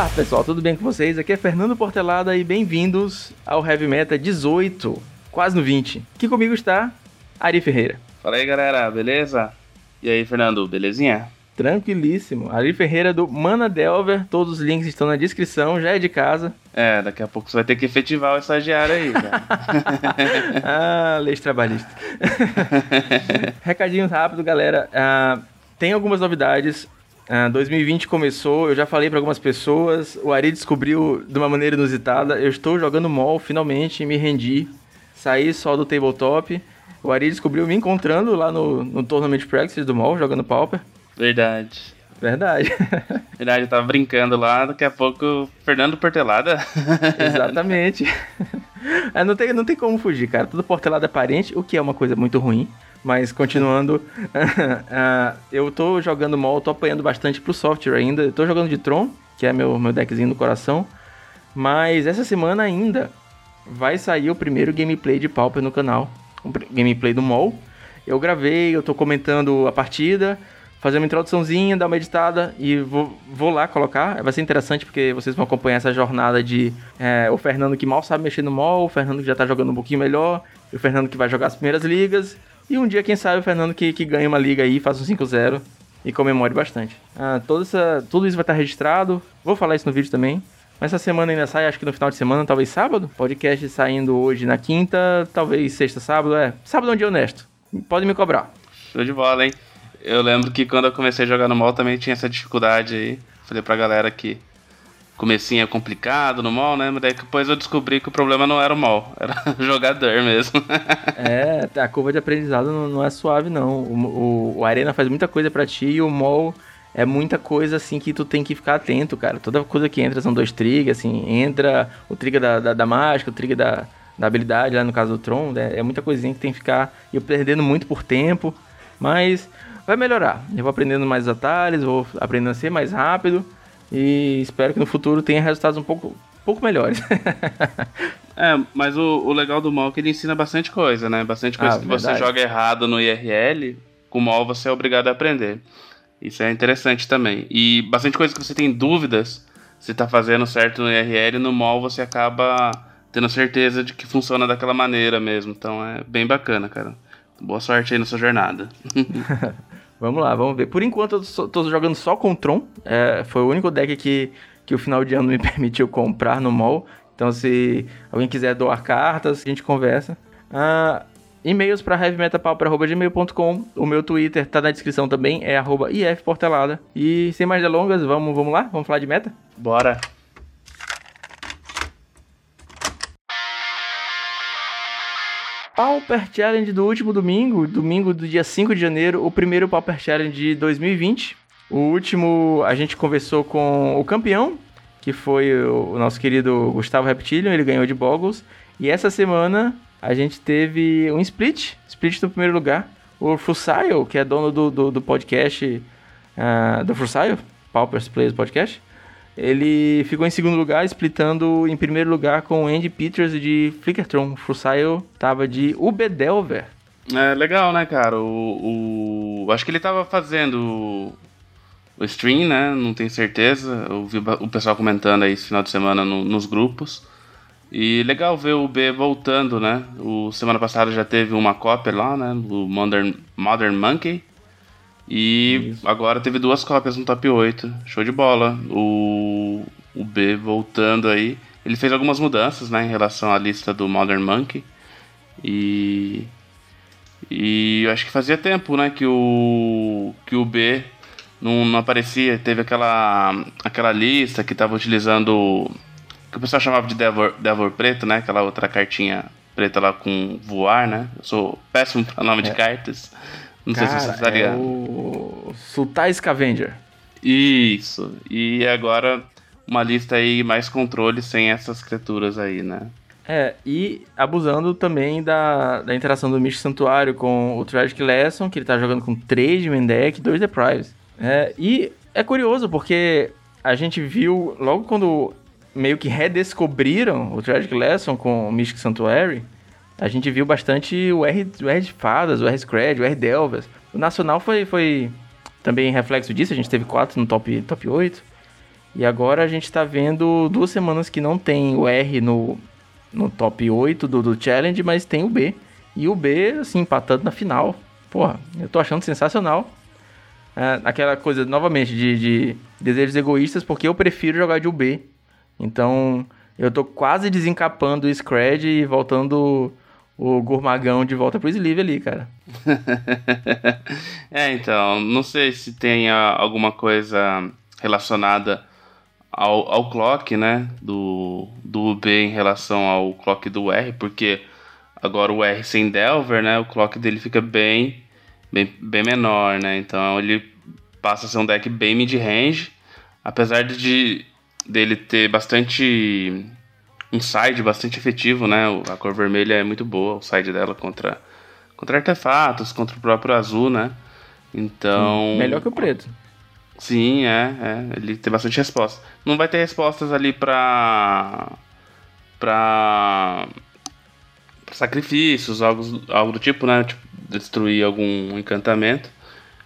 Olá pessoal, tudo bem com vocês? Aqui é Fernando Portelada e bem-vindos ao Heavy Meta 18, quase no 20. Aqui comigo está Ari Ferreira. Fala aí galera, beleza? E aí Fernando, belezinha? Tranquilíssimo. Ari Ferreira do Mana Delver, todos os links estão na descrição, já é de casa. É, daqui a pouco você vai ter que efetivar o estagiário aí, cara. ah, leis trabalhistas. Recadinhos rápido, galera. Uh, tem algumas novidades. Uh, 2020 começou, eu já falei para algumas pessoas. O Ari descobriu de uma maneira inusitada. Eu estou jogando mol, finalmente me rendi. Saí só do tabletop. O Ari descobriu me encontrando lá no, no Tournament Practice do mol, jogando Pauper. Verdade. Verdade. Verdade, eu tava brincando lá, daqui a pouco Fernando Portelada. Exatamente. É, não, tem, não tem como fugir, cara. Tudo Portelada é parente, o que é uma coisa muito ruim. Mas continuando, uh, eu tô jogando mal, tô apanhando bastante pro software ainda. Eu tô jogando de Tron, que é meu, meu deckzinho do coração. Mas essa semana ainda vai sair o primeiro gameplay de Pauper no canal. O gameplay do MOL. Eu gravei, eu tô comentando a partida fazer uma introduçãozinha, dar uma editada e vou, vou lá colocar. Vai ser interessante porque vocês vão acompanhar essa jornada de é, o Fernando que mal sabe mexer no mall, o Fernando que já tá jogando um pouquinho melhor, o Fernando que vai jogar as primeiras ligas. E um dia, quem sabe, o Fernando que, que ganha uma liga aí, faça um 5-0 e comemore bastante. Ah, toda essa, tudo isso vai estar registrado. Vou falar isso no vídeo também. Mas essa semana ainda sai, acho que no final de semana, talvez sábado. Podcast saindo hoje na quinta, talvez sexta, sábado. É, sábado é um dia honesto. Pode me cobrar. Show de bola, hein? Eu lembro que quando eu comecei a jogar no mall também tinha essa dificuldade aí. Falei pra galera que comecinho é complicado no mall, né? Mas daí depois eu descobri que o problema não era o mall, era o jogador mesmo. é, a curva de aprendizado não, não é suave, não. O, o, o, Arena faz muita coisa para ti e o mall é muita coisa assim que tu tem que ficar atento, cara. Toda coisa que entra são dois triggers, assim, entra o trigger da, da, da mágica, o trigger da, da habilidade, lá no caso do Tron, né? é muita coisinha que tem que ficar. Eu perdendo muito por tempo. Mas vai melhorar. Eu vou aprendendo mais atalhos, vou aprendendo a ser mais rápido e espero que no futuro tenha resultados um pouco, pouco melhores. é, mas o, o, legal do mal é que ele ensina bastante coisa, né? Bastante coisa ah, que verdade. você joga errado no IRL, com o mal você é obrigado a aprender. Isso é interessante também. E bastante coisa que você tem dúvidas se tá fazendo certo no IRL, no mall você acaba tendo certeza de que funciona daquela maneira mesmo. Então é bem bacana, cara. Boa sorte aí na sua jornada. Vamos lá, vamos ver. Por enquanto eu tô jogando só com Tron. É, foi o único deck que, que o final de ano me permitiu comprar no mall. Então se alguém quiser doar cartas, a gente conversa. Ah, E-mails para heavymetapau.gmail.com O meu Twitter tá na descrição também, é ifportelada. E sem mais delongas, vamos, vamos lá? Vamos falar de meta? Bora! Pauper Challenge do último domingo, domingo do dia 5 de janeiro, o primeiro Pauper Challenge de 2020. O último a gente conversou com o campeão, que foi o nosso querido Gustavo Reptilian, ele ganhou de Boggles. E essa semana a gente teve um split, split no primeiro lugar. O Fusail, que é dono do, do, do podcast uh, do Fusail, Paupers Players Podcast, ele ficou em segundo lugar, splitando em primeiro lugar com Andy Peters de Flickertron. Fusail tava de Ubedelver. É legal, né, cara? O, o, Acho que ele tava fazendo o stream, né? Não tenho certeza. Eu vi o pessoal comentando aí esse final de semana no, nos grupos. E legal ver o B voltando, né? O semana passada já teve uma cópia lá, né? O Modern, Modern Monkey. E Isso. agora teve duas cópias no top 8. Show de bola. O, o B voltando aí. Ele fez algumas mudanças né, em relação à lista do Modern Monkey. E. E eu acho que fazia tempo né, que, o, que o B não, não aparecia. Teve aquela, aquela lista que estava utilizando. que o pessoal chamava de Devor, Devor Preto, né? Aquela outra cartinha preta lá com voar, né? Eu sou péssimo para nome é. de cartas. Não Cara, sei se você ligado. É o Sultai Scavenger. Isso. E agora uma lista aí mais controle sem essas criaturas aí, né? É, e abusando também da, da interação do Mystic Santuário com o Tragic Lesson, que ele tá jogando com 3 de Mendek e 2 Deprives. É, e é curioso, porque a gente viu, logo quando meio que redescobriram o Tragic Lesson com o Mystic Sanctuary, a gente viu bastante o R, o R de Fadas, o R Scred, o R Delvas. O Nacional foi, foi também reflexo disso, a gente teve quatro no top, top 8. E agora a gente tá vendo duas semanas que não tem o R no, no top 8 do, do Challenge, mas tem o B. E o B, assim, empatando na final. Porra, eu tô achando sensacional. É, aquela coisa, novamente, de, de desejos egoístas, porque eu prefiro jogar de UB. Então, eu tô quase desencapando o Scred e voltando o Gourmagão de volta pro Sleeve ali, cara. é, então, não sei se tem alguma coisa relacionada ao, ao clock, né, do, do UB em relação ao clock do R, porque agora o R sem Delver, né, o clock dele fica bem, bem, bem menor, né, então ele passa a ser um deck bem mid-range, apesar de dele ter bastante um side bastante efetivo, né? A cor vermelha é muito boa, o side dela contra, contra artefatos, contra o próprio azul, né? Então. Sim, melhor que o preto. Sim, é, é. Ele tem bastante resposta. Não vai ter respostas ali pra. pra. pra sacrifícios, algo, algo do tipo, né? Tipo, destruir algum encantamento.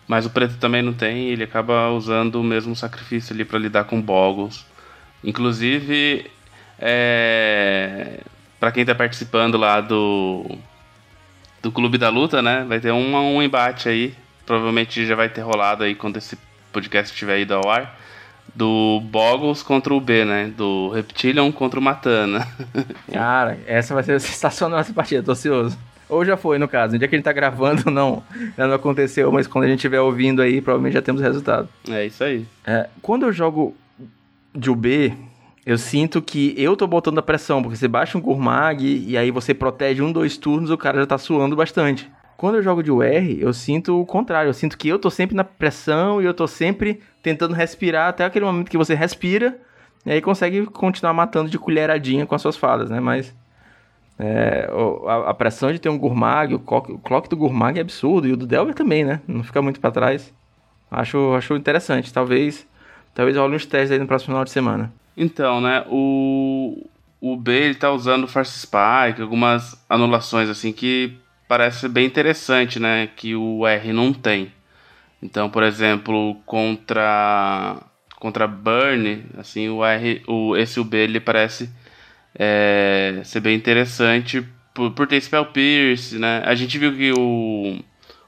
Mas o preto também não tem, ele acaba usando o mesmo sacrifício ali para lidar com boggles. Inclusive, é, para quem tá participando lá do do Clube da Luta, né? Vai ter um, um embate aí. Provavelmente já vai ter rolado aí quando esse podcast estiver ido ao ar. Do Boggles contra o B, né? Do Reptilion contra o Matana. Cara, essa vai ser sensacional essa partida, tô ansioso. Ou já foi, no caso. No dia que a gente tá gravando, não. Já não aconteceu, mas quando a gente estiver ouvindo aí, provavelmente já temos resultado. É isso aí. É, quando eu jogo de UB, eu sinto que eu tô botando a pressão, porque você baixa um Gourmag e aí você protege um, dois turnos, o cara já tá suando bastante. Quando eu jogo de UR, eu sinto o contrário. Eu sinto que eu tô sempre na pressão e eu tô sempre tentando respirar até aquele momento que você respira e aí consegue continuar matando de colheradinha com as suas fadas, né? Mas é, a, a, pressão de ter um Gourmag, o clock, o clock do Gourmag é absurdo e o do Delver também, né? Não fica muito para trás. Acho, acho interessante. Talvez, talvez role uns testes aí no próximo final de semana. Então, né, o, o B ele tá usando Force Spike, algumas anulações assim que parece bem interessante, né, que o R não tem. Então, por exemplo, contra contra Burn, assim, o R, o esse UB ele parece é, ser bem interessante por, por ter Spell Pierce, né? A gente viu que o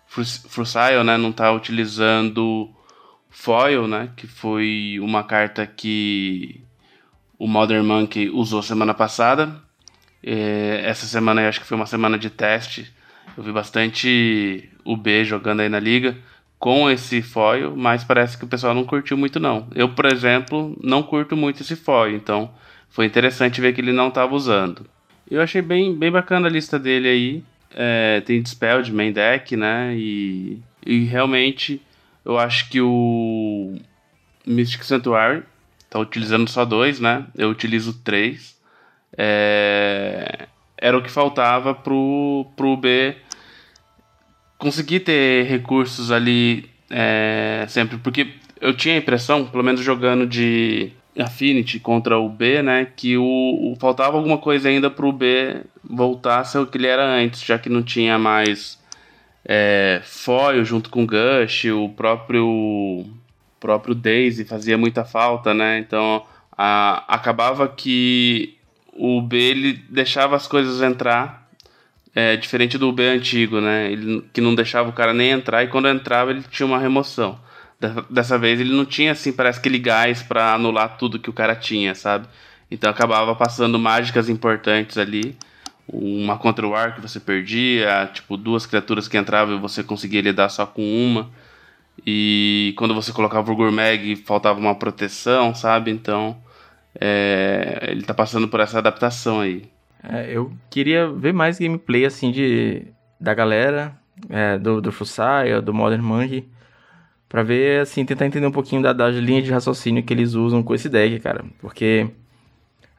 Frusile, né, não tá utilizando Foil, né, que foi uma carta que o Modern Monkey usou semana passada. É, essa semana eu acho que foi uma semana de teste. Eu vi bastante o B jogando aí na liga com esse foil, mas parece que o pessoal não curtiu muito não. Eu, por exemplo, não curto muito esse foil, então foi interessante ver que ele não estava usando. Eu achei bem, bem bacana a lista dele aí. É, tem Dispel de main deck, né? E, e realmente eu acho que o Mystic Sanctuary tá utilizando só dois, né? Eu utilizo três. É... Era o que faltava pro, pro B conseguir ter recursos ali é, sempre, porque eu tinha a impressão, pelo menos jogando de Affinity contra o B, né, que o, o faltava alguma coisa ainda pro B voltar a ser o que ele era antes, já que não tinha mais é, foil junto com Gush, o próprio próprio Daisy fazia muita falta, né? Então a, acabava que o B ele deixava as coisas entrar, é, diferente do B antigo, né? Ele, que não deixava o cara nem entrar e quando entrava ele tinha uma remoção. Dessa vez ele não tinha assim, parece aquele gás para anular tudo que o cara tinha, sabe? Então acabava passando mágicas importantes ali. Uma contra o ar que você perdia, tipo duas criaturas que entravam e você conseguia lidar só com uma. E quando você colocava o Gourmag, faltava uma proteção, sabe? Então, é, ele tá passando por essa adaptação aí. É, eu queria ver mais gameplay, assim, de, da galera, é, do, do Fusai, do Modern Monkey, pra ver, assim, tentar entender um pouquinho da, das linhas de raciocínio que eles usam com esse deck, cara. Porque,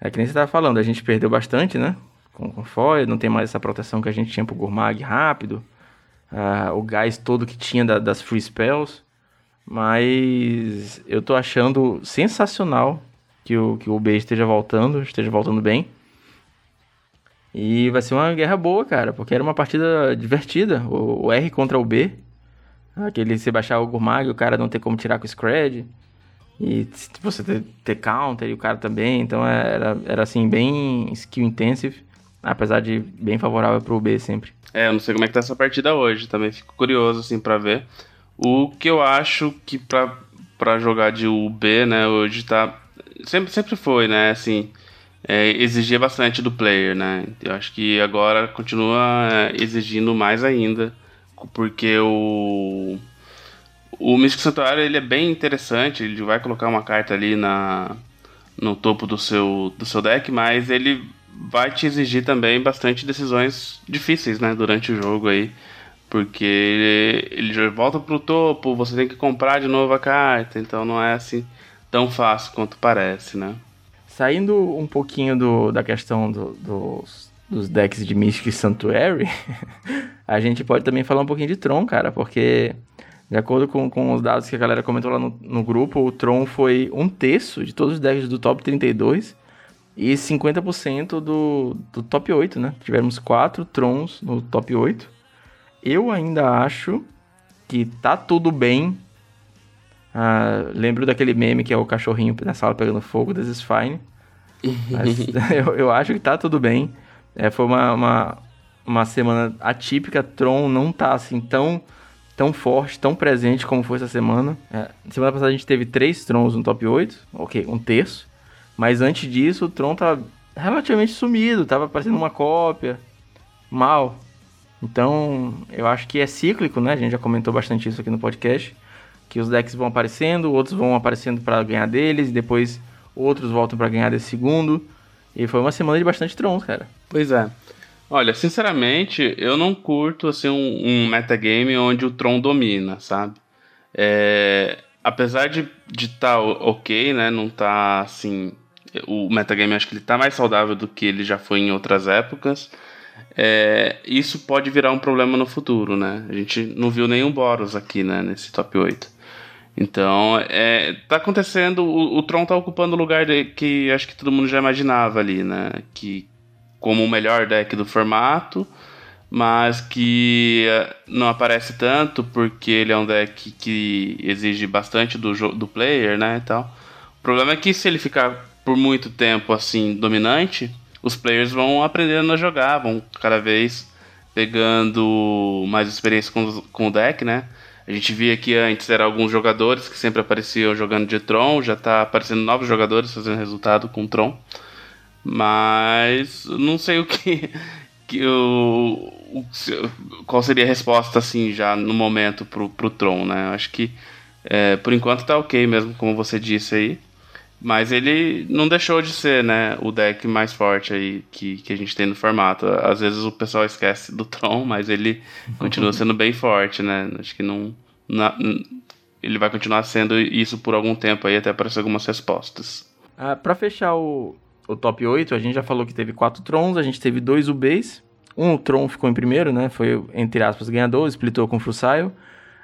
é que nem você tava falando, a gente perdeu bastante, né? Com, com foil, não tem mais essa proteção que a gente tinha pro Gourmag rápido uh, o gás todo que tinha da, das free spells. Mas eu tô achando sensacional que o, que o B esteja voltando, esteja voltando bem. E vai ser uma guerra boa, cara, porque era uma partida divertida. O, o R contra o B. Aquele se baixar o Gurmag, o cara não ter como tirar com o Scred. E você ter, ter counter e o cara também, então era, era assim, bem skill intensive, apesar de bem favorável pro B sempre. É, eu não sei como é que tá essa partida hoje, também fico curioso assim para ver. O que eu acho que pra, jogar de UB, né, hoje tá. Sempre, sempre foi, né, assim. É, exigia bastante do player, né? Eu acho que agora continua é, exigindo mais ainda, porque o o Místico Santuário ele é bem interessante, ele vai colocar uma carta ali na, no topo do seu, do seu deck, mas ele vai te exigir também bastante decisões difíceis né, durante o jogo aí. Porque ele, ele volta pro topo, você tem que comprar de novo a carta, então não é assim tão fácil quanto parece, né? Saindo um pouquinho do, da questão do, dos, dos decks de Mystic Sanctuary, a gente pode também falar um pouquinho de Tron, cara, porque de acordo com, com os dados que a galera comentou lá no, no grupo, o Tron foi um terço de todos os decks do top 32 e 50% do, do top 8, né? Tivemos quatro Trons no top 8. Eu ainda acho que tá tudo bem. Ah, lembro daquele meme que é o cachorrinho na sala pegando fogo, this is fine. Mas eu, eu acho que tá tudo bem. É, foi uma, uma, uma semana atípica. Tron não tá assim tão tão forte, tão presente como foi essa semana. É, semana passada a gente teve três Trons no top 8, ok, um terço. Mas antes disso, o Tron tava relativamente sumido, tava parecendo uma cópia, mal. Então, eu acho que é cíclico, né? A gente já comentou bastante isso aqui no podcast. Que os decks vão aparecendo, outros vão aparecendo para ganhar deles, e depois outros voltam para ganhar desse segundo. E foi uma semana de bastante Trons, cara. Pois é. Olha, sinceramente, eu não curto assim um, um metagame onde o Tron domina, sabe? É, apesar de estar tá ok, né? Não tá assim. O metagame acho que ele tá mais saudável do que ele já foi em outras épocas. É, isso pode virar um problema no futuro, né? A gente não viu nenhum Boros aqui, né? Nesse top 8. Então, é, tá acontecendo. O, o Tron tá ocupando o lugar de, que acho que todo mundo já imaginava ali, né? Que, como o melhor deck do formato, mas que eh, não aparece tanto porque ele é um deck que exige bastante do, do player, né, e tal. O problema é que se ele ficar por muito tempo assim dominante, os players vão aprendendo a jogar, vão cada vez pegando mais experiência com, com o deck, né? A gente via que antes eram alguns jogadores que sempre apareciam jogando de Tron, já tá aparecendo novos jogadores fazendo resultado com Tron. Mas não sei o que. que o, o, qual seria a resposta assim já no momento pro, pro Tron, né? Acho que é, por enquanto tá ok mesmo, como você disse aí. Mas ele não deixou de ser, né, o deck mais forte aí que, que a gente tem no formato. Às vezes o pessoal esquece do Tron, mas ele continua sendo bem forte, né? Acho que não. Na, ele vai continuar sendo isso por algum tempo aí, até aparecer algumas respostas. Ah, para fechar o, o top 8, a gente já falou que teve quatro Trons, a gente teve dois UBs. Um Tron ficou em primeiro, né? Foi, entre aspas, ganhador, splitou com o Frusail.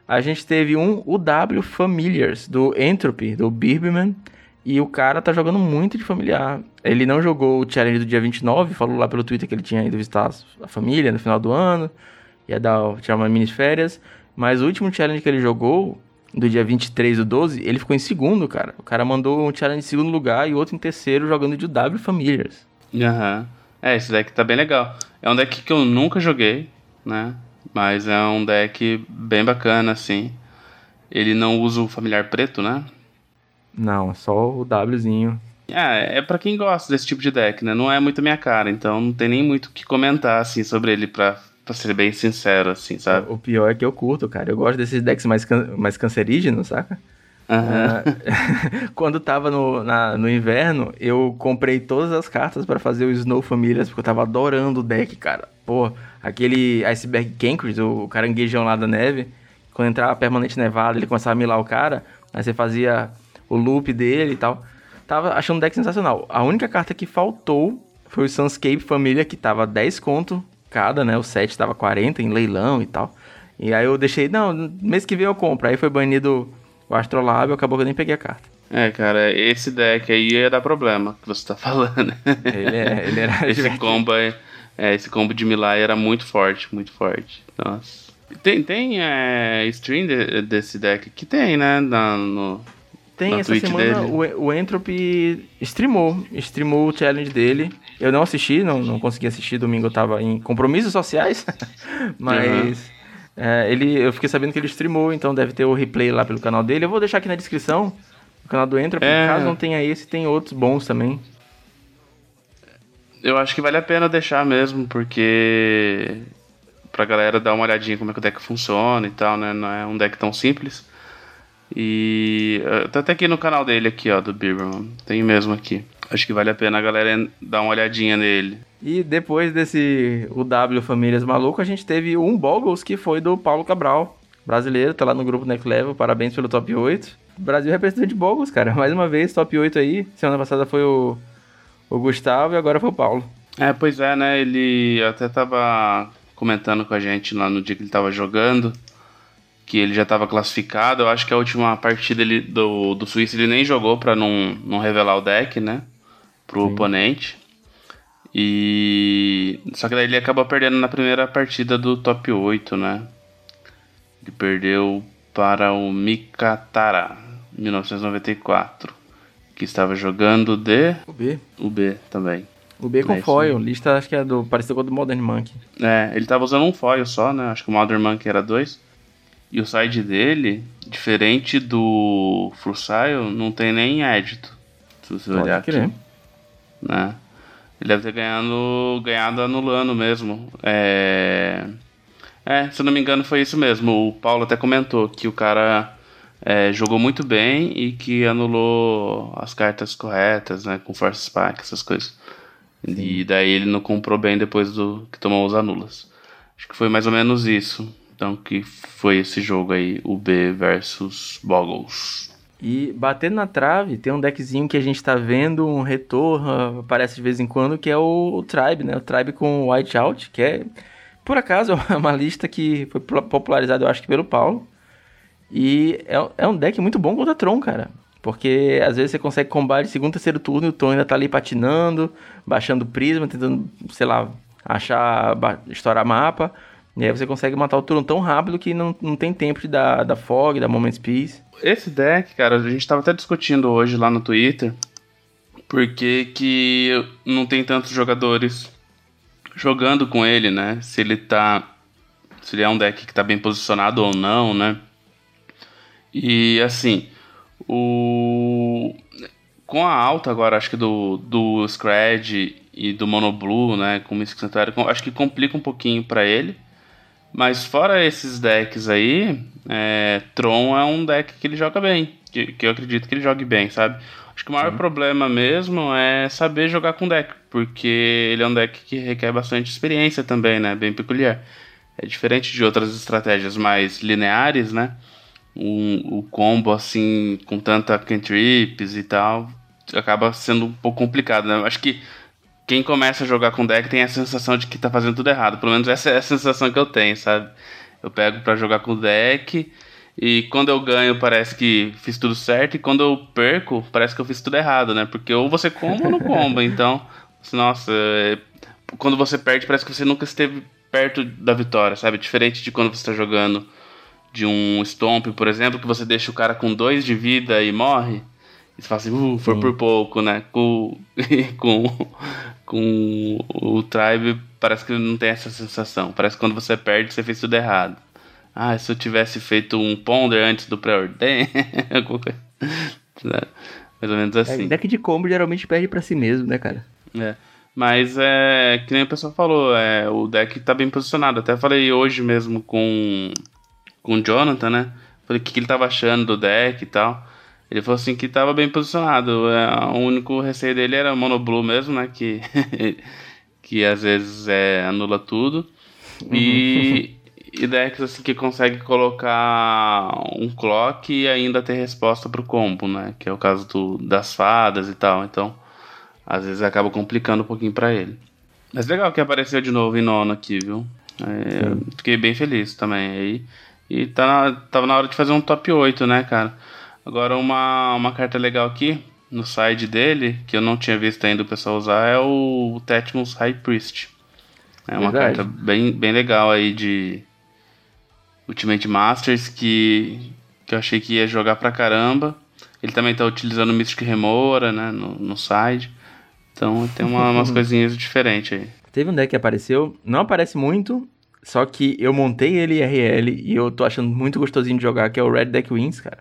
A gente teve um UW Familiars, do Entropy, do Birbman. E o cara tá jogando muito de familiar. Ele não jogou o challenge do dia 29, falou lá pelo Twitter que ele tinha ido visitar a família no final do ano. Ia dar, tirar uma mini férias. Mas o último challenge que ele jogou, do dia 23 do 12, ele ficou em segundo, cara. O cara mandou um challenge em segundo lugar e outro em terceiro jogando de W Familiars. Aham. Uhum. É, esse deck tá bem legal. É um deck que eu nunca joguei, né? Mas é um deck bem bacana, assim. Ele não usa o familiar preto, né? Não, é só o Wzinho. É, é para quem gosta desse tipo de deck, né? Não é muito minha cara, então não tem nem muito o que comentar, assim, sobre ele pra Pra ser bem sincero, assim, sabe? O pior é que eu curto, cara. Eu gosto desses decks mais, can mais cancerígenos, saca? Uhum. quando tava no, na, no inverno, eu comprei todas as cartas para fazer o Snow Famílias, porque eu tava adorando o deck, cara. Pô, aquele Iceberg Cankers, o caranguejão lá da neve, quando entrava permanente nevado, ele começava a milar o cara, aí você fazia o loop dele e tal. Tava achando o deck sensacional. A única carta que faltou foi o Sunscape Família, que tava 10 conto cada, né? O 7 tava 40 em leilão e tal. E aí eu deixei, não, mês que vem eu compro. Aí foi banido o Astrolabe, acabou que eu nem peguei a carta. É, cara, esse deck aí ia dar problema que você tá falando. Ele, é, ele era Esse combo é, esse combo de Milai era muito forte, muito forte. Nossa. Tem, tem é, stream de, desse deck que tem, né? Na, no, tem, essa semana o, o Entropy streamou, streamou o challenge dele. Eu não assisti, não, não consegui assistir, domingo eu tava em compromissos sociais, mas... Uhum. É, ele, eu fiquei sabendo que ele streamou, então deve ter o replay lá pelo canal dele. Eu vou deixar aqui na descrição o canal do Entropy, é... caso não tenha esse, tem outros bons também. Eu acho que vale a pena deixar mesmo, porque pra galera dar uma olhadinha como é que o deck funciona e tal, né? Não é um deck tão simples. E eh, tá até aqui no canal dele aqui, ó, do Birberman. Tem mesmo aqui. Acho que vale a pena a galera dar uma olhadinha nele. E depois desse UW Famílias Maluco, a gente teve um Boggles que foi do Paulo Cabral, brasileiro, tá lá no grupo Next Level. Parabéns pelo top 8. Brasil representante Boggles, cara. Mais uma vez, top 8 aí. Semana passada foi o, o Gustavo e agora foi o Paulo. É, pois é, né? Ele até tava comentando com a gente lá no dia que ele estava jogando, que ele já estava classificado. Eu acho que a última partida ele, do, do Suíça ele nem jogou para não, não revelar o deck, né? Pro Sim. oponente. E. Só que daí ele acabou perdendo na primeira partida do top 8, né? Ele perdeu para o Mikatara, 1994. Que estava jogando de. O B. O B também. O B com é foil, lista acho que é do. Pareceu com o do Modern Monkey. É, ele tava usando um foil só, né? Acho que o Modern Monkey era dois. E o side dele, diferente do Frusile, não tem nem édito. Se você Pode olhar querer. aqui. Né? Ele deve ter ganhado, ganhado anulando mesmo. É... é, se eu não me engano foi isso mesmo. O Paulo até comentou que o cara é, jogou muito bem e que anulou as cartas corretas, né? Com Force Spike, essas coisas. Sim. E daí ele não comprou bem depois do que tomou os anulas. Acho que foi mais ou menos isso. Então que foi esse jogo aí, o B versus Boggles. E batendo na trave, tem um deckzinho que a gente tá vendo, um retorno, aparece de vez em quando, que é o, o Tribe, né? O Tribe com White Out, que é, por acaso, é uma lista que foi popularizada, eu acho que pelo Paulo. E é, é um deck muito bom contra Tron, cara. Porque às vezes você consegue combate segundo, terceiro turno e o Tom ainda tá ali patinando, baixando prisma, tentando, sei lá, achar, estourar mapa. E aí você consegue matar o turno tão rápido que não, não tem tempo de dar, dar fog, dar Moment's Peace. Esse deck, cara, a gente tava até discutindo hoje lá no Twitter, porque que não tem tantos jogadores jogando com ele, né? Se ele tá. Se ele é um deck que tá bem posicionado ou não, né? E assim, o... Com a alta agora, acho que do, do Scred e do Monoblue, né, com Mystic Sanctuary, acho que complica um pouquinho para ele. Mas fora esses decks aí, é, Tron é um deck que ele joga bem, que, que eu acredito que ele jogue bem, sabe? Acho que o maior Sim. problema mesmo é saber jogar com deck, porque ele é um deck que requer bastante experiência também, né? Bem peculiar. É diferente de outras estratégias mais lineares, né? um, o combo assim, com tanta cantrips e tal, acaba sendo um pouco complicado, né? Acho que quem começa a jogar com deck tem a sensação de que tá fazendo tudo errado. Pelo menos essa é a sensação que eu tenho, sabe? Eu pego para jogar com deck e quando eu ganho parece que fiz tudo certo e quando eu perco parece que eu fiz tudo errado, né? Porque ou você comba ou não comba. Então, nossa, é... quando você perde parece que você nunca esteve perto da vitória, sabe? Diferente de quando você tá jogando de um Stomp, por exemplo, que você deixa o cara com dois de vida e morre. E você fala assim, uh, foi por pouco, né? Com, com, com o Tribe parece que não tem essa sensação. Parece que quando você perde, você fez tudo errado. Ah, se eu tivesse feito um Ponder antes do pré-ordem, né? mais ou menos assim. É, deck de combo geralmente perde para si mesmo, né, cara? É. Mas é que nem o pessoal falou, é, o deck tá bem posicionado. Até falei hoje mesmo com com o Jonathan, né? Falei o que, que ele tava achando do deck e tal. Ele falou assim que tava bem posicionado. É, o único receio dele era monoblue mesmo, né? Que, que às vezes é, anula tudo. E, e decks assim que consegue colocar um clock e ainda ter resposta pro combo, né? Que é o caso do, das fadas e tal. Então, às vezes acaba complicando um pouquinho para ele. Mas legal que apareceu de novo em nono aqui, viu? É, fiquei bem feliz também. Aí e tá na, tava na hora de fazer um top 8, né, cara? Agora, uma, uma carta legal aqui, no side dele, que eu não tinha visto ainda o pessoal usar, é o Tetmos High Priest. É uma Verdade. carta bem, bem legal aí de Ultimate Masters que, que eu achei que ia jogar pra caramba. Ele também tá utilizando o Mystic Remora, né? No, no side. Então tem uma, umas coisinhas diferentes aí. Teve um deck que apareceu, não aparece muito, só que eu montei ele IRL e eu tô achando muito gostosinho de jogar, que é o Red Deck Wings, cara.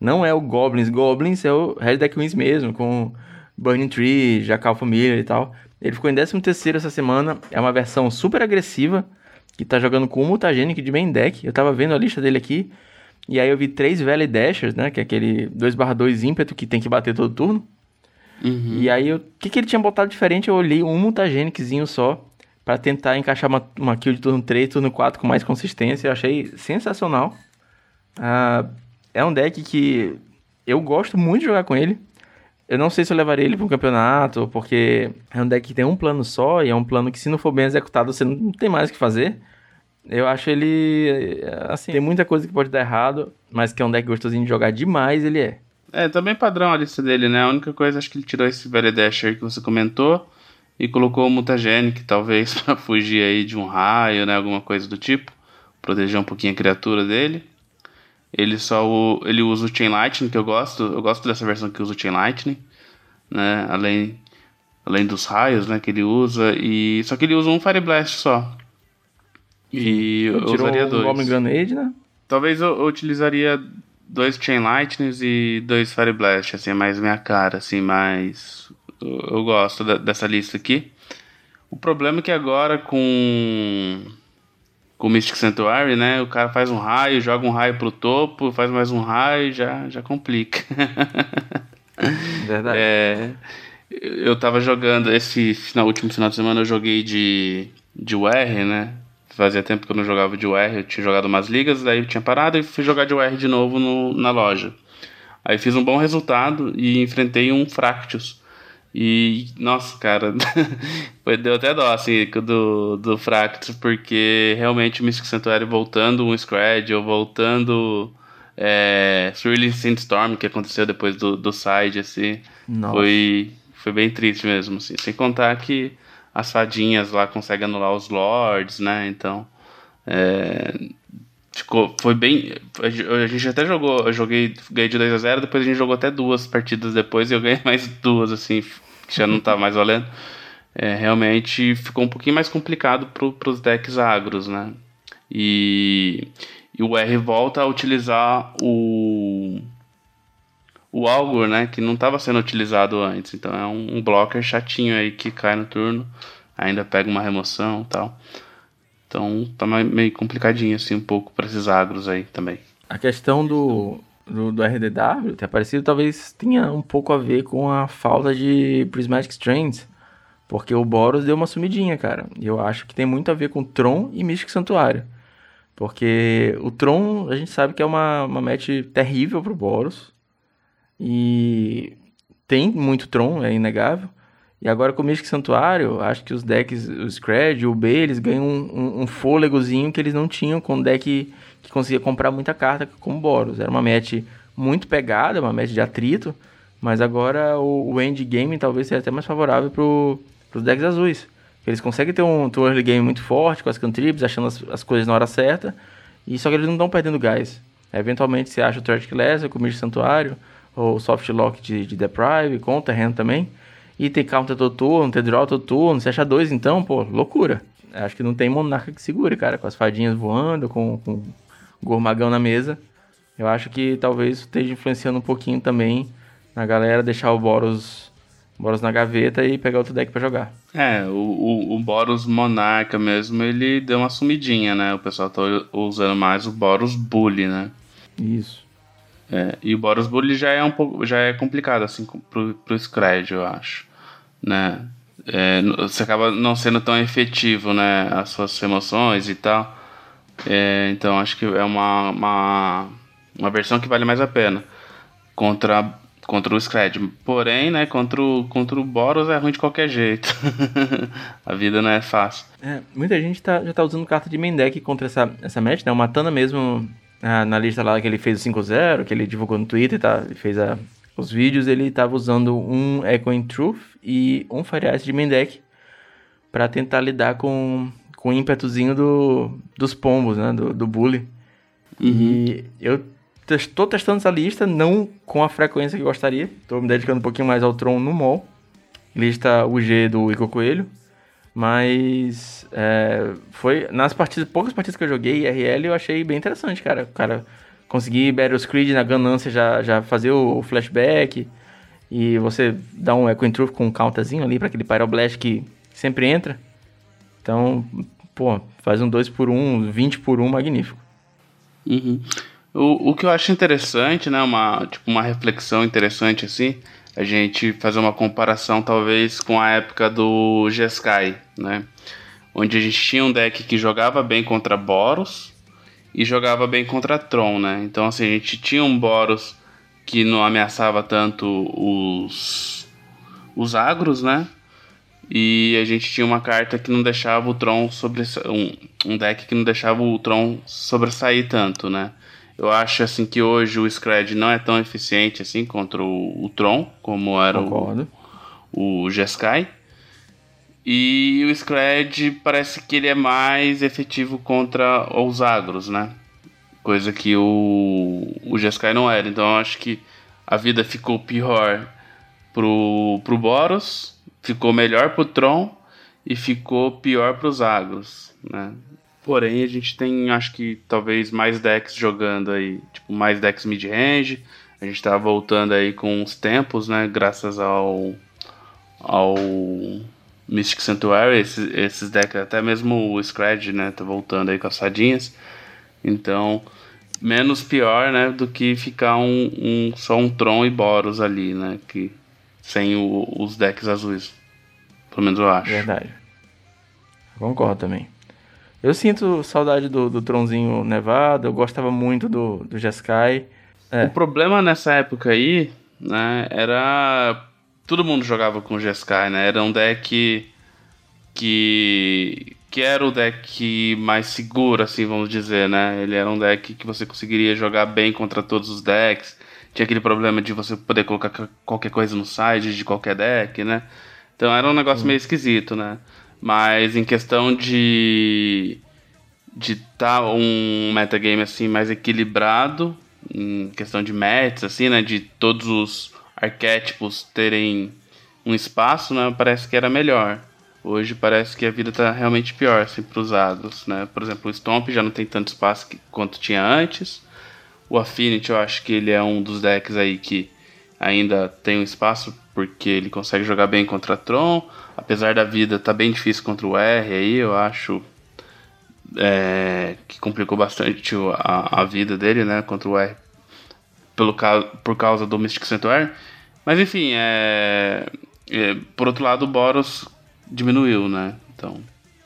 Não é o Goblins, Goblins é o Red Deck Wings mesmo, com Burning Tree, Jackal Familiar e tal. Ele ficou em 13 terceiro essa semana, é uma versão super agressiva, que tá jogando com o Mutagenic de main deck. Eu tava vendo a lista dele aqui, e aí eu vi três Valley Dashers, né, que é aquele 2/2 ímpeto que tem que bater todo turno. Uhum. E aí, o que, que ele tinha botado diferente? Eu olhei um mutageniczinho só para tentar encaixar uma, uma kill de turno 3, turno 4 com mais consistência. Eu achei sensacional. Uh, é um deck que eu gosto muito de jogar com ele. Eu não sei se eu levaria ele para um campeonato, porque é um deck que tem um plano só e é um plano que, se não for bem executado, você não tem mais o que fazer. Eu acho ele. Assim, tem muita coisa que pode dar errado, mas que é um deck gostosinho de jogar demais, ele é. É, também padrão a lista dele, né? A única coisa, acho que ele tirou esse Veredasher que você comentou e colocou o Mutagenic, talvez para fugir aí de um raio, né? Alguma coisa do tipo. Proteger um pouquinho a criatura dele. Ele só o, ele usa o Chain Lightning, que eu gosto. Eu gosto dessa versão que usa o Chain Lightning, né? Além, além dos raios, né? Que ele usa. E, só que ele usa um Fire Blast só. E eu, eu usaria dois. Goblin Grenade, né? Talvez eu, eu utilizaria dois Chain Lightnings e dois Fire Blast, assim, é mais minha cara, assim, mais. Eu, eu gosto da, dessa lista aqui. O problema é que agora com. Com Mystic Sanctuary, né? O cara faz um raio, joga um raio pro topo, faz mais um raio, já, já complica. Verdade. É, eu tava jogando, esse na último final de semana eu joguei de, de UR, né? fazia tempo que eu não jogava de UR, eu tinha jogado umas ligas, daí eu tinha parado e fui jogar de UR de novo no, na loja. Aí fiz um bom resultado e enfrentei um Fractus. E, nossa, cara, deu até dó, assim, do, do Fractus, porque realmente o Mystic Sanctuary voltando um Scred, ou voltando é, Swirling Sandstorm, que aconteceu depois do, do side, assim, foi, foi bem triste mesmo, assim. Sem contar que as fadinhas lá conseguem anular os lords, né? Então, é, ficou, foi bem. A gente até jogou, eu joguei, ganhei de 2 a 0 depois a gente jogou até duas partidas depois e eu ganhei mais duas, assim, que já não tá mais valendo. É, realmente ficou um pouquinho mais complicado pro, pros decks agros, né? E, e o R volta a utilizar o o Algor, né, que não estava sendo utilizado antes. Então é um, um, blocker chatinho aí que cai no turno, ainda pega uma remoção tal. Então tá meio complicadinho assim um pouco para esses agros aí também. A questão do, do, do, RDW ter aparecido talvez tenha um pouco a ver com a falta de Prismatic Strands. Porque o Boros deu uma sumidinha, cara. E eu acho que tem muito a ver com Tron e Mystic Santuário. Porque o Tron, a gente sabe que é uma, uma match terrível pro Boros. E tem muito Tron, é inegável. E agora com o Mystic Santuário, acho que os decks, o Scred, o B, eles ganham um, um, um, fôlegozinho que eles não tinham com o deck que conseguia comprar muita carta como Boros. Era uma match muito pegada, uma match de atrito, mas agora o, o endgame talvez seja até mais favorável para os decks azuis. Eles conseguem ter um, ter um early game muito forte com as cantrips, achando as, as coisas na hora certa, e só que eles não estão perdendo gás. Eventualmente você acha o Tragic Laser com o Mystic Santuário, ou soft lock de, de Deprive, com o terreno também. E tem counter todo turno, tem draw todo turno. Você acha dois então, pô, loucura. Acho que não tem monarca que segure, cara, com as fadinhas voando, com, com o gormagão na mesa. Eu acho que talvez esteja influenciando um pouquinho também na galera deixar o Boros, Boros na gaveta e pegar outro deck para jogar. É, o, o, o, Boros Monarca mesmo, ele deu uma sumidinha, né? O pessoal tá usando mais o Boros Bully, né? Isso. É, e o Boros Bully já é um pouco, já é complicado assim pro, pro Scred, eu acho, né? É, você acaba não sendo tão efetivo, né? As suas emoções e tal. É, então acho que é uma, uma, uma versão que vale mais a pena contra contra o Scred. Porém, né, contra o, contra o Boros é ruim de qualquer jeito. a vida não é fácil. É, muita gente tá, já tá usando carta de main deck contra essa, essa match, né? O Matana mesmo ah, na lista lá que ele fez o 5-0, que ele divulgou no Twitter, tá? Ele fez a, os vídeos, ele tava usando um Echoing Truth e um Fire Ice de main deck para tentar lidar com, com o ímpetuzinho do, dos pombos, né? Do, do bully. Uhum. E eu estou testando essa lista, não com a frequência que gostaria. Estou me dedicando um pouquinho mais ao Tron no mall. Lista UG do Igor Coelho. Mas é, foi nas partidas, poucas partidas que eu joguei IRL, eu achei bem interessante, cara. O cara conseguir Battle Screed na ganância já, já fazer o flashback. E você dá um Echo Truth com um counterzinho ali para aquele Pyroblast que sempre entra. Então, pô, faz um 2 por 1 um, 20 por 1 um, magnífico. Uhum. O, o que eu acho interessante, né, uma, tipo, uma reflexão interessante assim, a gente fazer uma comparação talvez com a época do Jeskai, né? Onde a gente tinha um deck que jogava bem contra Boros e jogava bem contra Tron, né? Então assim, a gente tinha um Boros que não ameaçava tanto os os agros, né? E a gente tinha uma carta que não deixava o Tron sobre um, um deck que não deixava o Tron sobressair tanto, né? Eu acho assim que hoje o Scred não é tão eficiente assim contra o, o Tron como era Concordo. o o Jeskai. E o Scred parece que ele é mais efetivo contra os agros, né? Coisa que o, o Jeskai não era. Então acho que a vida ficou pior pro, pro Boros, ficou melhor pro Tron e ficou pior pros agros, né? Porém, a gente tem, acho que, talvez mais decks jogando aí, tipo, mais decks mid-range. A gente tá voltando aí com os tempos, né? Graças ao, ao Mystic Sanctuary, esses, esses decks, até mesmo o Scred, né? Tá voltando aí com as fadinhas. Então, menos pior, né? Do que ficar um, um só um Tron e Boros ali, né? Que, sem o, os decks azuis. Pelo menos eu acho. Verdade. Concordo também. Eu sinto saudade do, do Tronzinho Nevado, eu gostava muito do, do Jeskai. É. O problema nessa época aí, né, era. Todo mundo jogava com o Jeskai, né? Era um deck que. que era o deck mais seguro, assim, vamos dizer, né? Ele era um deck que você conseguiria jogar bem contra todos os decks. Tinha aquele problema de você poder colocar qualquer coisa no side de qualquer deck, né? Então era um negócio meio esquisito, né? Mas em questão de de estar tá um metagame assim mais equilibrado, em questão de mets assim, né, de todos os arquétipos terem um espaço, né, parece que era melhor. Hoje parece que a vida está realmente pior assim para os agros, né? Por exemplo, o Stomp já não tem tanto espaço que, quanto tinha antes. O Affinity eu acho que ele é um dos decks aí que ainda tem um espaço porque ele consegue jogar bem contra Tron apesar da vida tá bem difícil contra o R aí, eu acho é, que complicou bastante a, a vida dele, né, contra o R pelo, por causa do Mystic Sanctuary. Mas enfim, é, é, por outro lado, o Boros diminuiu, né? Então.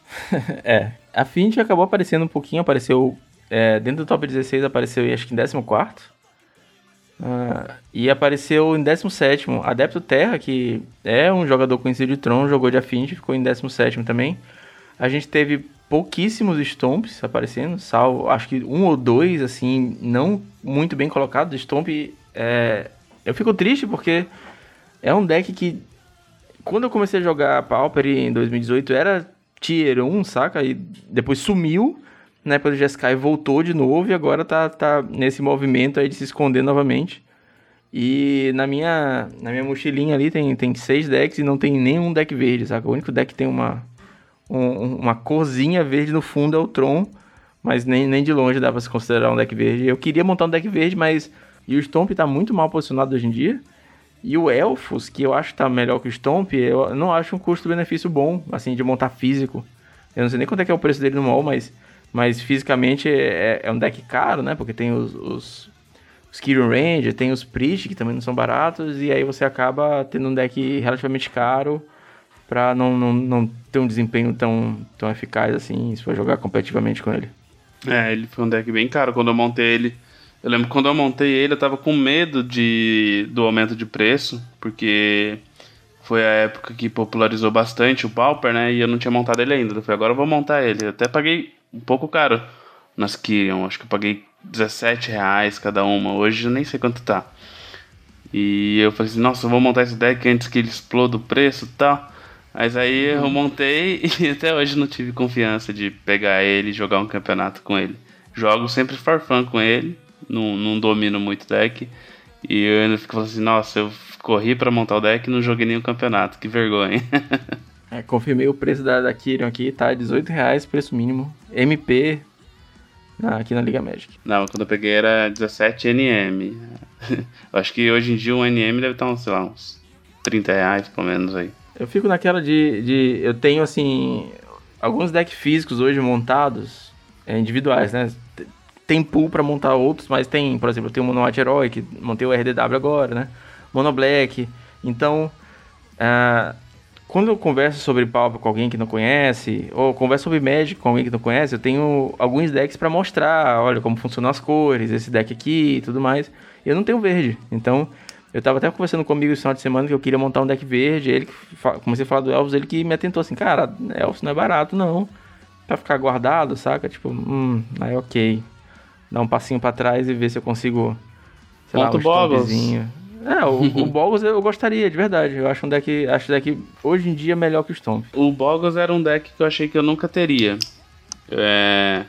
é, a Fint acabou aparecendo um pouquinho, apareceu é, dentro do top 16, apareceu acho que em 14. Uh, e apareceu em 17 Adepto Terra, que é um jogador conhecido de Tron, jogou de Affinity, ficou em 17 também. A gente teve pouquíssimos Stomps aparecendo, salvo acho que um ou dois, assim, não muito bem colocados. Stomp, é... eu fico triste porque é um deck que, quando eu comecei a jogar Pauper em 2018, era Tier 1, saca? E depois sumiu época do Jeskai voltou de novo e agora tá, tá nesse movimento aí de se esconder novamente. E na minha, na minha mochilinha ali tem, tem seis decks e não tem nenhum deck verde, saca? O único deck que tem uma, um, uma corzinha verde no fundo é o Tron, mas nem, nem de longe dá pra se considerar um deck verde. Eu queria montar um deck verde, mas e o Stomp tá muito mal posicionado hoje em dia. E o Elfos, que eu acho que tá melhor que o Stomp, eu não acho um custo-benefício bom, assim, de montar físico. Eu não sei nem quanto é que é o preço dele no mall, mas mas fisicamente é, é um deck caro, né? Porque tem os, os, os Kyrian Ranger, tem os Priest, que também não são baratos, e aí você acaba tendo um deck relativamente caro para não, não, não ter um desempenho tão, tão eficaz assim, se for jogar competitivamente com ele. É, ele foi um deck bem caro. Quando eu montei ele, eu lembro que quando eu montei ele, eu tava com medo de, do aumento de preço, porque foi a época que popularizou bastante o Pauper, né? E eu não tinha montado ele ainda. Eu falei, agora eu vou montar ele. Eu até paguei um pouco caro nas Kyrian. Acho que eu paguei 17 reais cada uma. Hoje eu nem sei quanto tá. E eu falei assim, nossa, eu vou montar esse deck antes que ele exploda o preço e tal. Mas aí eu uhum. montei e até hoje não tive confiança de pegar ele e jogar um campeonato com ele. Jogo sempre farfã com ele, não, não domino muito deck. E eu ainda fico falando assim, nossa, eu corri para montar o deck e não joguei nenhum campeonato, que vergonha. é, confirmei o preço da, da Kyrian aqui, tá? R$18,00, preço mínimo. MP aqui na Liga Magic. Não, quando eu peguei era 17 NM. acho que hoje em dia um NM deve estar, uns, sei lá, uns 30 reais, pelo menos aí. Eu fico naquela de, de. Eu tenho, assim. Alguns decks físicos hoje montados, é, individuais, né? Tem pool para montar outros, mas tem, por exemplo, eu tenho o Mono White Heroic, montei o RDW agora, né? Mono Black. Então, uh, quando eu converso sobre Pauper com alguém que não conhece, ou converso sobre Magic com alguém que não conhece, eu tenho alguns decks para mostrar, olha como funcionam as cores, esse deck aqui e tudo mais. Eu não tenho verde, então eu tava até conversando comigo esse final de semana que eu queria montar um deck verde. Ele comecei a falar do Elvis, ele que me atentou assim, cara, Elvis não é barato, não. Pra ficar guardado, saca? Tipo, hum, aí ok. Dá um passinho para trás e ver se eu consigo. Sei Monta lá, um É, o, o Boggles eu gostaria, de verdade. Eu acho um deck. Acho deck hoje em dia melhor que o Stomp. O Boggles era um deck que eu achei que eu nunca teria. É.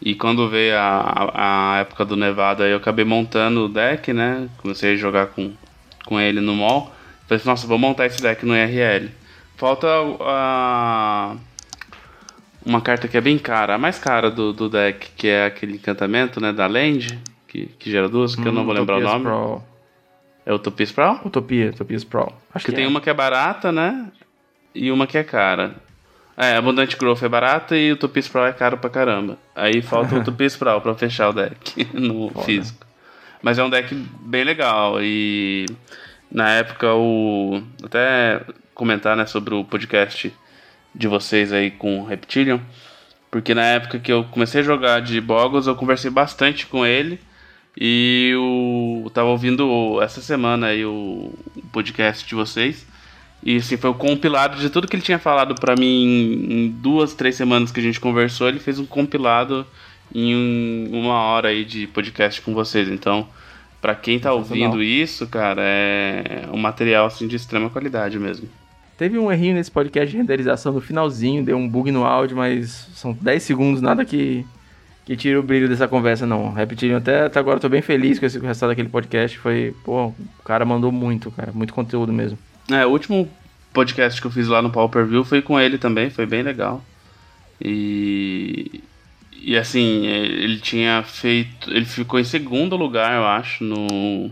E quando veio a, a época do Nevada, eu acabei montando o deck, né? Comecei a jogar com com ele no mall. Falei assim, nossa, vou montar esse deck no IRL. Falta a... uma carta que é bem cara, a mais cara do, do deck, que é aquele encantamento, né, da Land, que, que gera duas, que hum, eu não vou lembrar o nome. Sprawl. É Utopia Sprawl? Utopia, Utopia Sprawl. Acho que, que tem é. uma que é barata, né, e uma que é cara. É, Abundante Growth é barata e Utopia Sprawl é caro pra caramba. Aí falta o Utopia Sprawl pra fechar o deck no Foda. físico. Mas é um deck bem legal. E na época o. Até comentar né, sobre o podcast de vocês aí com o Reptilion. Porque na época que eu comecei a jogar de Boggles, eu conversei bastante com ele. E eu tava ouvindo essa semana aí o podcast de vocês. E assim, foi um compilado de tudo que ele tinha falado para mim em duas, três semanas que a gente conversou. Ele fez um compilado em um, uma hora aí de podcast com vocês. Então, para quem tá ouvindo isso, cara, é um material assim de extrema qualidade mesmo. Teve um errinho nesse podcast de renderização no finalzinho, deu um bug no áudio, mas são 10 segundos, nada que, que tire o brilho dessa conversa, não. Repetindo, até, até agora eu tô bem feliz com esse resultado daquele podcast. Foi, pô, o cara mandou muito, cara, muito conteúdo mesmo. É, o último podcast que eu fiz lá no Pauper View foi com ele também, foi bem legal. E e assim, ele tinha feito. Ele ficou em segundo lugar, eu acho, no.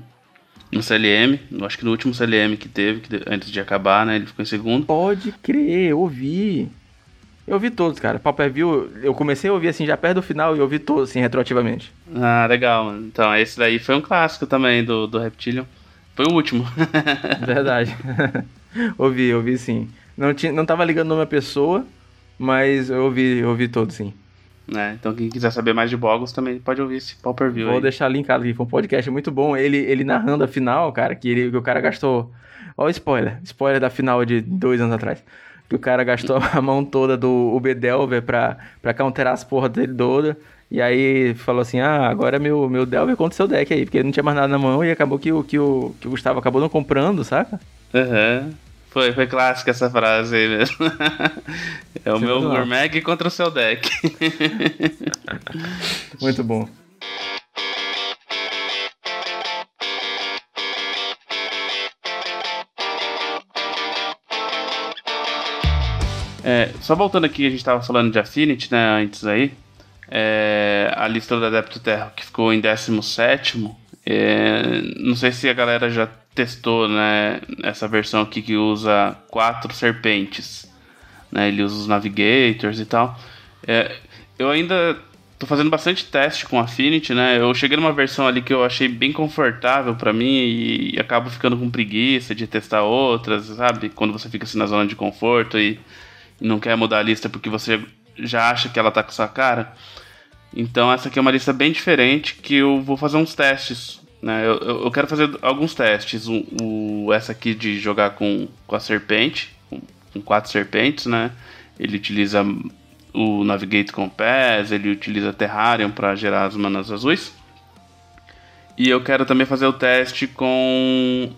No CLM, eu acho que no último CLM que teve, que antes de acabar, né? Ele ficou em segundo. Pode crer, eu ouvi. Eu ouvi todos, cara. Paper View, eu comecei a ouvir assim já perto do final e ouvi todos, assim, retroativamente. Ah, legal, mano. Então, esse daí foi um clássico também do, do Reptilion. Foi o último. Verdade. ouvi, ouvi sim. Não, tinha, não tava ligando nome à pessoa, mas eu ouvi, eu ouvi todos sim. Né? Então quem quiser saber mais de Boggles também pode ouvir esse Pau Per View. Vou aí. deixar linkado aqui, foi um podcast muito bom. Ele, ele narrando a final, cara, que, ele, que o cara gastou. Olha o spoiler, spoiler da final de dois anos atrás. Que o cara gastou a mão toda do UB pra, pra counterar as porras dele toda. E aí falou assim: ah, agora meu, meu Delver contra o seu deck aí, porque ele não tinha mais nada na mão e acabou que o, que o, que o Gustavo acabou não comprando, saca? Aham. Uhum. Foi, foi clássica essa frase aí mesmo. é o meu Gourmet contra o seu deck. Muito bom. É, só voltando aqui, a gente estava falando de Affinity, né, antes aí. É, a lista do Adepto Terra que ficou em 17. É, não sei se a galera já testou, né, essa versão aqui que usa quatro serpentes, né, ele usa os navigators e tal. É, eu ainda tô fazendo bastante teste com Affinity, né, eu cheguei numa versão ali que eu achei bem confortável para mim e, e, acabo ficando com preguiça de testar outras, sabe, quando você fica assim na zona de conforto e, e não quer mudar a lista porque você já acha que ela tá com sua cara. Então essa aqui é uma lista bem diferente que eu vou fazer uns testes né? Eu, eu quero fazer alguns testes. Essa aqui de jogar com, com a serpente, com, com quatro serpentes, né? Ele utiliza o Navigate Compass, ele utiliza Terrarium para gerar as manas azuis. E eu quero também fazer o teste com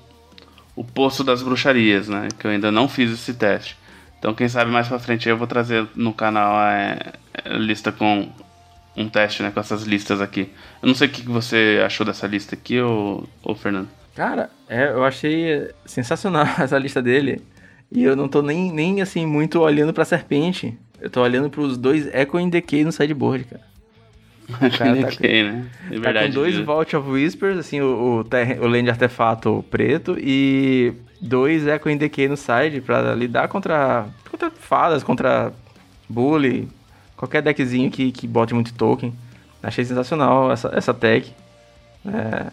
o Poço das Bruxarias, né? Que eu ainda não fiz esse teste. Então, quem sabe mais pra frente eu vou trazer no canal a, a lista com um teste né, com essas listas aqui. Eu não sei o que você achou dessa lista aqui, ô, ô Fernando. Cara, é, eu achei sensacional essa lista dele. E eu não tô nem, nem assim, muito olhando pra serpente. Eu tô olhando pros dois Echo and Decay no sideboard, cara. Cara tá, Decay, com, né? É verdade, tá com dois Vault of Whispers, assim, o, o, o Land Artefato preto e dois Echo and Decay no side pra lidar contra, contra fadas, contra bully, qualquer deckzinho que, que bote muito token. Achei sensacional essa, essa tech. É,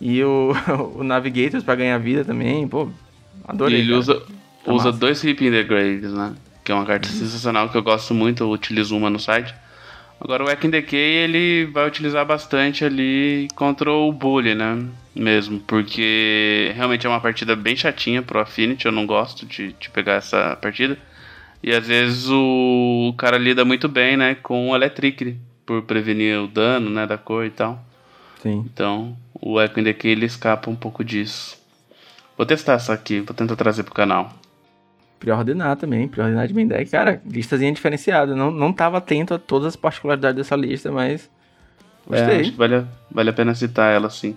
e o, o Navigators pra ganhar vida também, pô, adorei. E ele cara. usa, tá usa dois in the Graves, né? Que é uma carta uhum. sensacional que eu gosto muito, eu utilizo uma no site. Agora o Ekin Decay ele vai utilizar bastante ali contra o Bully, né? Mesmo, porque realmente é uma partida bem chatinha pro Affinity, eu não gosto de, de pegar essa partida. E às vezes o, cara lida muito bem, né, com o Electric, por prevenir o dano, né, da cor e tal. Sim. Então, o Echo Decay ele escapa um pouco disso. Vou testar essa aqui, vou tentar trazer pro canal pré-ordenar também, pré-ordenar de main deck. Cara, listazinha diferenciada. Não, não tava atento a todas as particularidades dessa lista, mas. Gostei. É, acho que vale, vale a pena citar ela, sim.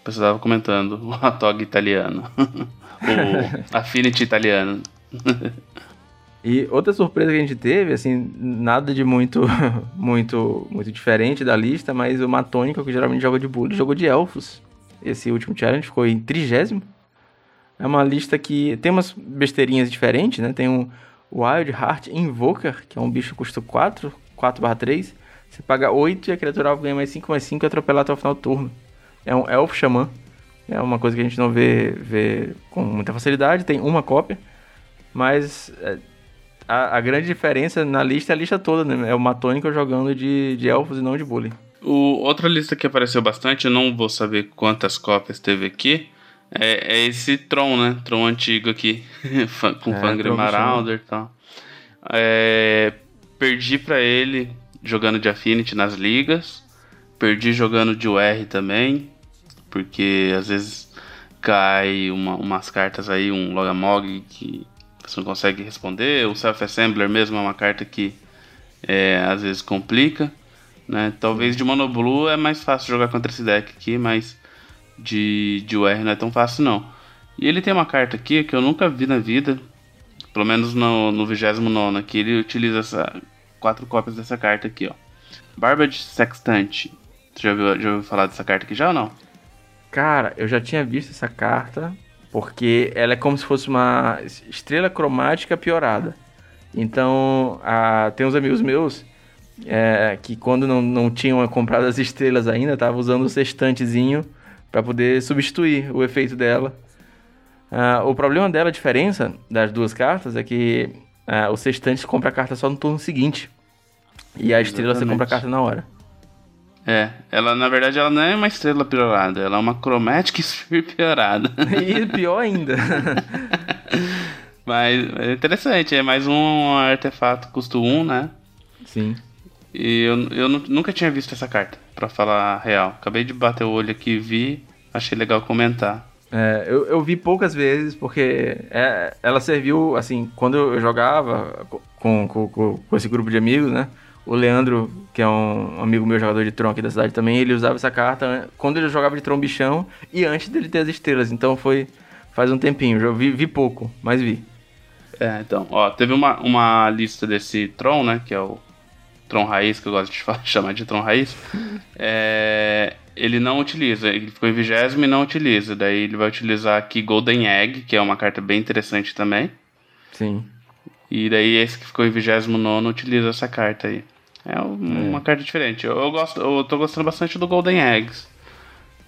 O pessoal tava comentando. O Atog italiano. o Affinity italiano. E outra surpresa que a gente teve, assim, nada de muito muito muito diferente da lista, mas o Matônica, que geralmente joga de bully, jogou de elfos. Esse último challenge ficou em trigésimo. É uma lista que tem umas besteirinhas diferentes, né? Tem um Wild Heart Invoker, que é um bicho que custa 4, 4 3. Você paga 8 e a criatura ganha mais 5 mais 5 e atropelar até o final do turno. É um Elf Xamã. É uma coisa que a gente não vê, vê com muita facilidade. Tem uma cópia. Mas é, a, a, grande diferença na lista é a lista toda, né? É o Matônica jogando de, de elfos e não de bullying. O, outra lista que apareceu bastante, eu não vou saber quantas cópias teve aqui, é, é esse Tron, né? Tron antigo aqui, com é, Fangre Marauder e tal. É, perdi para ele jogando de Affinity nas ligas. Perdi jogando de UR também. Porque às vezes cai uma, umas cartas aí, um Logamog que você não consegue responder. O Self-Assembler mesmo é uma carta que é, às vezes complica. Né? Talvez de Monoblue é mais fácil jogar contra esse deck aqui, mas de, de UR não é tão fácil não. E ele tem uma carta aqui que eu nunca vi na vida, pelo menos no, no 29 que ele utiliza essa, quatro cópias dessa carta aqui, ó. Barbage Sextante. Você já ouviu, já ouviu falar dessa carta aqui já ou não? Cara, eu já tinha visto essa carta, porque ela é como se fosse uma estrela cromática piorada. Então, a, tem uns amigos meus é, que quando não, não tinham comprado as estrelas ainda, tava usando o sextantezinho para poder substituir o efeito dela. Uh, o problema dela, a diferença das duas cartas, é que uh, o sextante compra a carta só no turno seguinte. E a estrela Exatamente. você compra a carta na hora. É, ela na verdade ela não é uma estrela piorada, ela é uma Chromatic Sphere piorada. e pior ainda. Mas é interessante, é mais um artefato custo 1, né? Sim. E eu, eu nunca tinha visto essa carta, para falar a real. Acabei de bater o olho aqui vi, achei legal comentar. É, eu, eu vi poucas vezes, porque é, ela serviu, assim, quando eu jogava com, com, com, esse grupo de amigos, né? O Leandro, que é um amigo meu, jogador de Tron aqui da cidade também, ele usava essa carta quando ele jogava de Tron bichão e antes dele ter as estrelas. Então foi faz um tempinho, já vi, vi pouco, mas vi. É, então, ó, teve uma, uma lista desse Tron, né? Que é o Tron Raiz, que eu gosto de falar, chamar de Tron Raiz, é, ele não utiliza. Ele ficou em vigésimo e não utiliza. Daí ele vai utilizar aqui Golden Egg, que é uma carta bem interessante também. Sim. E daí esse que ficou em vigésimo nono utiliza essa carta aí. É uma é. carta diferente. Eu, eu, gosto, eu tô gostando bastante do Golden Eggs.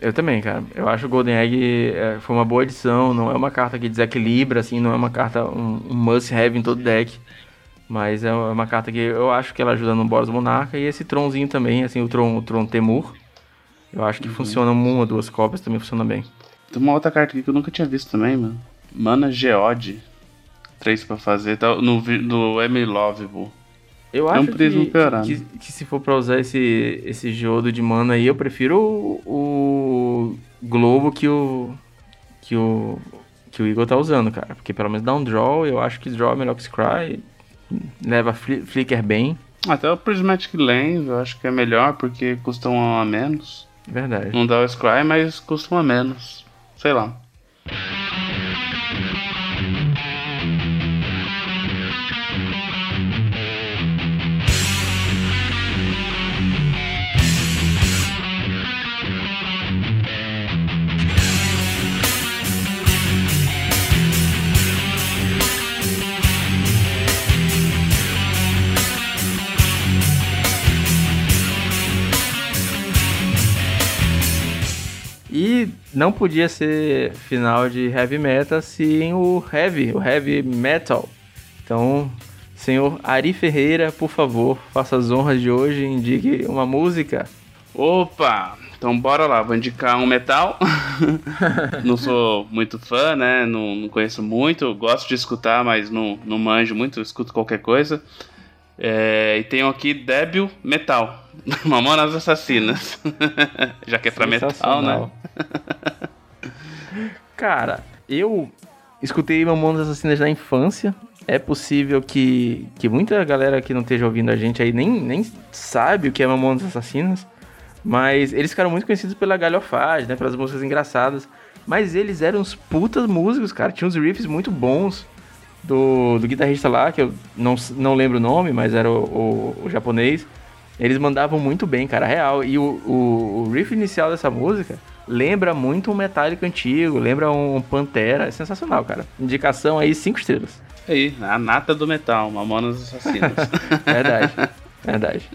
Eu também, cara. Eu acho o Golden Egg é, foi uma boa edição. Não é uma carta que desequilibra, assim, não é uma carta, um, um must-have em todo deck. Mas é uma carta que eu acho que ela ajuda no Boros Monarca. E esse Tronzinho também, assim, o Tron, o Tron Temur. Eu acho que uhum. funciona uma ou duas cópias, também funciona bem. Tem uma outra carta aqui que eu nunca tinha visto também, mano. Mana Geode. Três pra fazer. Tá no, no M Lovable. Eu é acho um que, que, que, se for pra usar esse, esse geodo de mana aí, eu prefiro o, o Globo que o. que o. que o Eagle tá usando, cara. Porque pelo menos dá um draw, eu acho que draw é melhor que Scry leva Flicker bem. Até o Prismatic Lens eu acho que é melhor porque custa um a menos. Verdade. Não dá o Scry, mas custa um a menos. Sei lá. Não podia ser final de heavy metal sem o heavy, o heavy metal. Então, senhor Ari Ferreira, por favor, faça as honras de hoje e indique uma música. Opa! Então bora lá, vou indicar um metal. não sou muito fã, né? Não, não, conheço muito, gosto de escutar, mas não, não manjo muito, escuto qualquer coisa. É, e tenho aqui Débil Metal, Mamonas Assassinas. Já que é pra metal, né? Cara, eu escutei Mamonas Assassinas na infância. É possível que, que muita galera que não esteja ouvindo a gente aí nem, nem sabe o que é Mamonas Assassinas. Mas eles ficaram muito conhecidos pela galhofagem, né? Pelas músicas engraçadas. Mas eles eram uns putas músicos, cara. Tinha uns riffs muito bons do, do guitarrista lá, que eu não, não lembro o nome, mas era o, o, o japonês. Eles mandavam muito bem, cara, real. E o, o, o, riff inicial dessa música lembra muito um Metallica antigo, lembra um Pantera. É sensacional, cara. Indicação aí, cinco estrelas. Aí, a nata do metal, Mamonas Assassinas. verdade, verdade.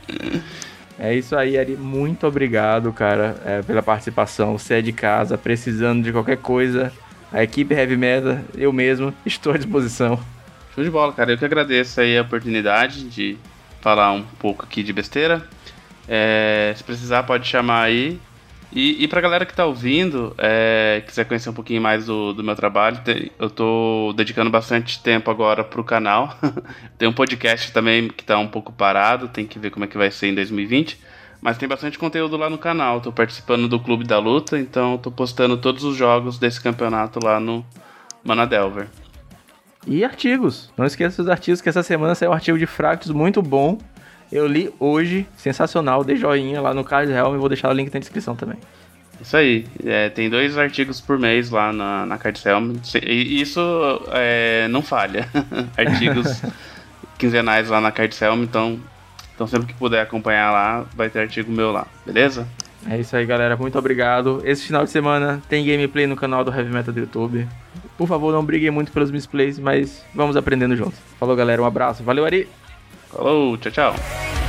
É isso aí, Ari. Muito obrigado, cara, é, pela participação. Você é de casa, precisando de qualquer coisa. A equipe Heavy Metal, eu mesmo, estou à disposição. Show de bola, cara. Eu que agradeço aí a oportunidade de falar um pouco aqui de besteira. É, se precisar, pode chamar aí. E, e pra galera que tá ouvindo, é, quiser conhecer um pouquinho mais do, do meu trabalho, eu tô dedicando bastante tempo agora pro canal. tem um podcast também que tá um pouco parado, tem que ver como é que vai ser em 2020. Mas tem bastante conteúdo lá no canal. Tô participando do Clube da Luta, então tô postando todos os jogos desse campeonato lá no Manadelver. E artigos. Não esqueça dos artigos, que essa semana saiu um artigo de Fractus muito bom eu li hoje, sensacional, dei joinha lá no Card Helm e vou deixar o link na descrição também. Isso aí, é, tem dois artigos por mês lá na, na Card Helm, e isso é, não falha. artigos quinzenais lá na Card Helm, então, então sempre que puder acompanhar lá, vai ter artigo meu lá, beleza? É isso aí, galera. Muito obrigado. Esse final de semana tem gameplay no canal do Heavy Metal do YouTube. Por favor, não briguem muito pelos misplays, mas vamos aprendendo juntos. Falou, galera. Um abraço. Valeu, Ari. Falou, tchau, tchau.